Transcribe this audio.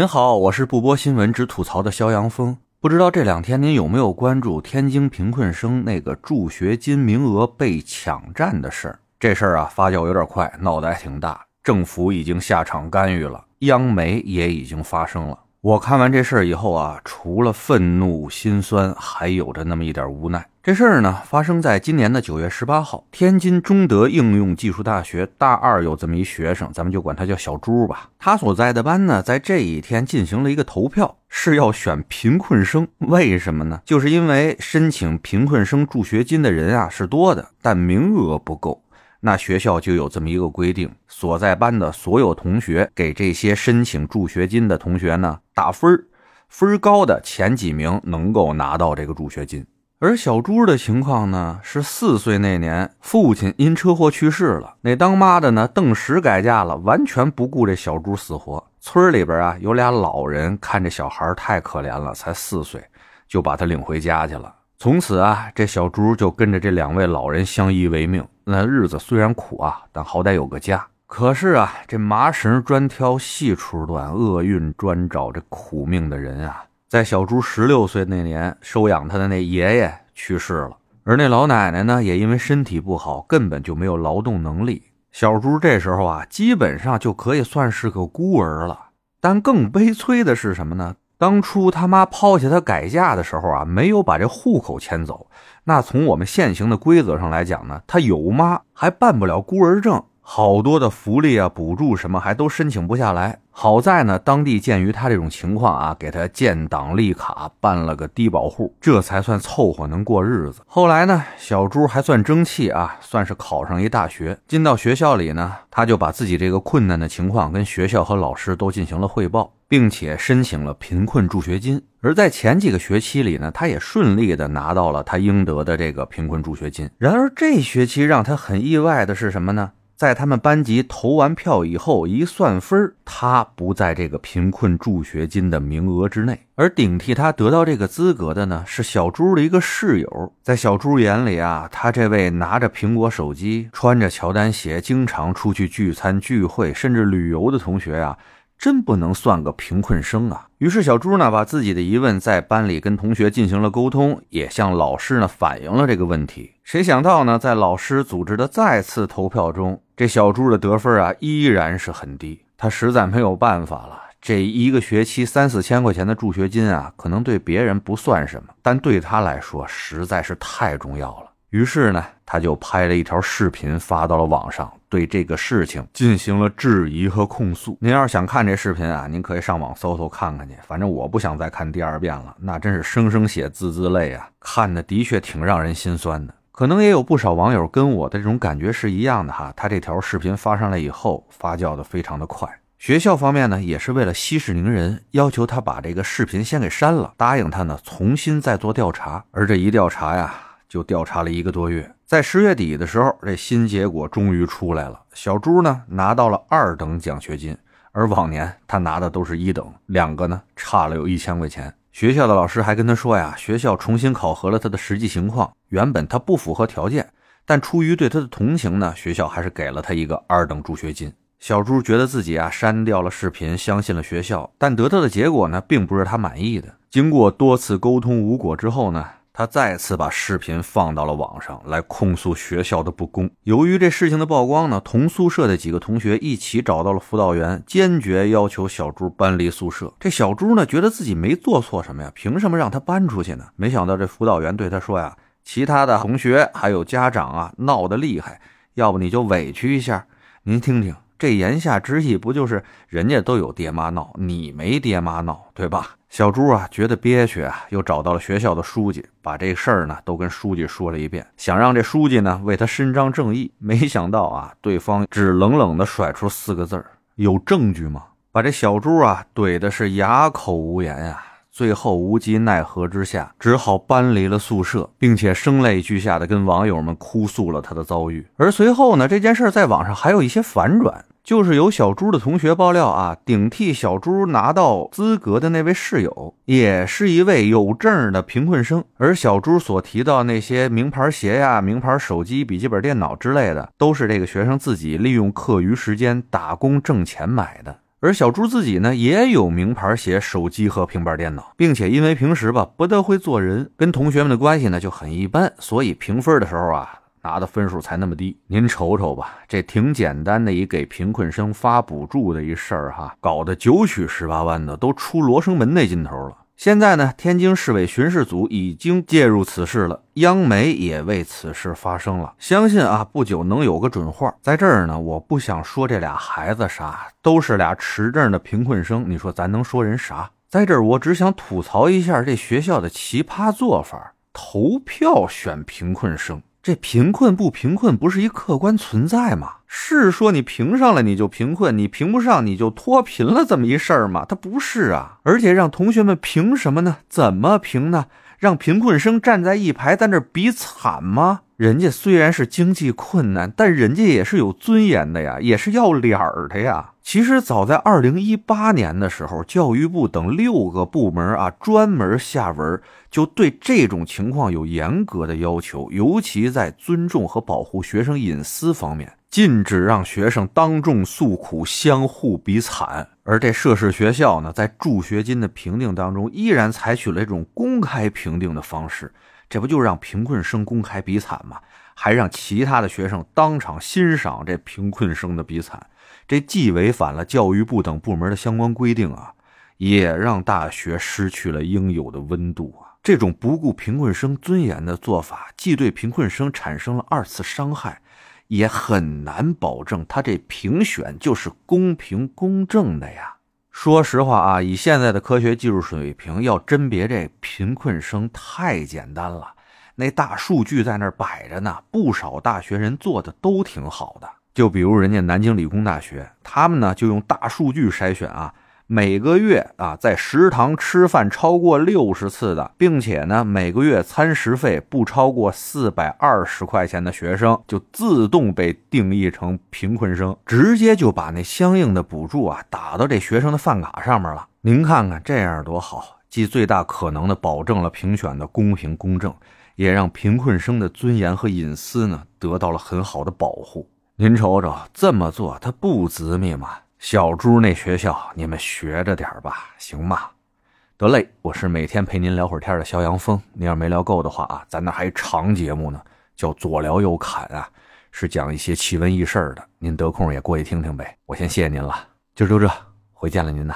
您好，我是不播新闻只吐槽的肖阳峰。不知道这两天您有没有关注天津贫困生那个助学金名额被抢占的事儿？这事儿啊发酵有点快，闹得还挺大，政府已经下场干预了，央媒也已经发声了。我看完这事儿以后啊，除了愤怒、心酸，还有着那么一点无奈。这事儿呢，发生在今年的九月十八号，天津中德应用技术大学大二有这么一学生，咱们就管他叫小朱吧。他所在的班呢，在这一天进行了一个投票，是要选贫困生。为什么呢？就是因为申请贫困生助学金的人啊是多的，但名额不够。那学校就有这么一个规定，所在班的所有同学给这些申请助学金的同学呢打分儿，分儿高的前几名能够拿到这个助学金。而小朱的情况呢，是四岁那年父亲因车祸去世了，那当妈的呢顿时改嫁了，完全不顾这小朱死活。村里边啊有俩老人看这小孩太可怜了，才四岁，就把他领回家去了。从此啊，这小朱就跟着这两位老人相依为命。那日子虽然苦啊，但好歹有个家。可是啊，这麻绳专挑细处断，厄运专找这苦命的人啊。在小朱十六岁那年，收养他的那爷爷去世了，而那老奶奶呢，也因为身体不好，根本就没有劳动能力。小朱这时候啊，基本上就可以算是个孤儿了。但更悲催的是什么呢？当初他妈抛下他改嫁的时候啊，没有把这户口迁走。那从我们现行的规则上来讲呢，他有妈还办不了孤儿证。好多的福利啊、补助什么还都申请不下来。好在呢，当地鉴于他这种情况啊，给他建档立卡，办了个低保户，这才算凑合能过日子。后来呢，小朱还算争气啊，算是考上一大学。进到学校里呢，他就把自己这个困难的情况跟学校和老师都进行了汇报，并且申请了贫困助学金。而在前几个学期里呢，他也顺利的拿到了他应得的这个贫困助学金。然而这学期让他很意外的是什么呢？在他们班级投完票以后，一算分他不在这个贫困助学金的名额之内。而顶替他得到这个资格的呢，是小朱的一个室友。在小朱眼里啊，他这位拿着苹果手机、穿着乔丹鞋、经常出去聚餐聚会，甚至旅游的同学啊。真不能算个贫困生啊！于是小朱呢，把自己的疑问在班里跟同学进行了沟通，也向老师呢反映了这个问题。谁想到呢，在老师组织的再次投票中，这小朱的得分啊依然是很低。他实在没有办法了。这一个学期三四千块钱的助学金啊，可能对别人不算什么，但对他来说实在是太重要了。于是呢，他就拍了一条视频发到了网上，对这个事情进行了质疑和控诉。您要是想看这视频啊，您可以上网搜搜看看去。反正我不想再看第二遍了，那真是声声血字字泪啊，看的的确挺让人心酸的。可能也有不少网友跟我的这种感觉是一样的哈。他这条视频发上来以后，发酵的非常的快。学校方面呢，也是为了息事宁人，要求他把这个视频先给删了，答应他呢重新再做调查。而这一调查呀。就调查了一个多月，在十月底的时候，这新结果终于出来了。小朱呢拿到了二等奖学金，而往年他拿的都是一等，两个呢差了有一千块钱。学校的老师还跟他说呀，学校重新考核了他的实际情况，原本他不符合条件，但出于对他的同情呢，学校还是给了他一个二等助学金。小朱觉得自己啊删掉了视频，相信了学校，但得到的结果呢，并不是他满意的。经过多次沟通无果之后呢。他再次把视频放到了网上来控诉学校的不公。由于这事情的曝光呢，同宿舍的几个同学一起找到了辅导员，坚决要求小朱搬离宿舍。这小朱呢，觉得自己没做错什么呀，凭什么让他搬出去呢？没想到这辅导员对他说呀：“其他的同学还有家长啊，闹得厉害，要不你就委屈一下。您听听，这言下之意不就是人家都有爹妈闹，你没爹妈闹，对吧？”小朱啊，觉得憋屈啊，又找到了学校的书记，把这事儿呢都跟书记说了一遍，想让这书记呢为他伸张正义。没想到啊，对方只冷冷的甩出四个字儿：“有证据吗？”把这小朱啊怼的是哑口无言呀。最后无计奈何之下，只好搬离了宿舍，并且声泪俱下的跟网友们哭诉了他的遭遇。而随后呢，这件事在网上还有一些反转。就是有小朱的同学爆料啊，顶替小朱拿到资格的那位室友，也是一位有证的贫困生。而小朱所提到那些名牌鞋呀、名牌手机、笔记本电脑之类的，都是这个学生自己利用课余时间打工挣钱买的。而小朱自己呢，也有名牌鞋、手机和平板电脑，并且因为平时吧不大会做人，跟同学们的关系呢就很一般，所以评分的时候啊拿的分数才那么低。您瞅瞅吧，这挺简单的一给贫困生发补助的一事儿哈，搞得九曲十八弯的，都出罗生门那劲头了。现在呢，天津市委巡视组已经介入此事了，央媒也为此事发声了。相信啊，不久能有个准话。在这儿呢，我不想说这俩孩子啥，都是俩持证的贫困生。你说咱能说人啥？在这儿，我只想吐槽一下这学校的奇葩做法：投票选贫困生。这贫困不贫困不是一客观存在吗？是说你评上了你就贫困，你评不上你就脱贫了这么一事儿吗？它不是啊！而且让同学们评什么呢？怎么评呢？让贫困生站在一排在那比惨吗？人家虽然是经济困难，但人家也是有尊严的呀，也是要脸儿的呀。其实早在二零一八年的时候，教育部等六个部门啊，专门下文就对这种情况有严格的要求，尤其在尊重和保护学生隐私方面，禁止让学生当众诉苦、相互比惨。而这涉事学校呢，在助学金的评定当中，依然采取了一种公开评定的方式。这不就让贫困生公开比惨吗？还让其他的学生当场欣赏这贫困生的比惨，这既违反了教育部等部门的相关规定啊，也让大学失去了应有的温度啊！这种不顾贫困生尊严的做法，既对贫困生产生了二次伤害，也很难保证他这评选就是公平公正的呀。说实话啊，以现在的科学技术水平，要甄别这贫困生太简单了。那大数据在那儿摆着呢，不少大学人做的都挺好的。就比如人家南京理工大学，他们呢就用大数据筛选啊。每个月啊，在食堂吃饭超过六十次的，并且呢，每个月餐食费不超过四百二十块钱的学生，就自动被定义成贫困生，直接就把那相应的补助啊打到这学生的饭卡上面了。您看看这样多好，既最大可能的保证了评选的公平公正，也让贫困生的尊严和隐私呢得到了很好的保护。您瞅瞅，这么做他不滋密吗？小猪那学校，你们学着点吧，行吗？得嘞，我是每天陪您聊会儿天的肖阳峰。您要没聊够的话啊，咱那还长节目呢，叫左聊右侃啊，是讲一些奇闻异事的。您得空也过去听听呗。我先谢谢您了，今儿就这，回见了您呐。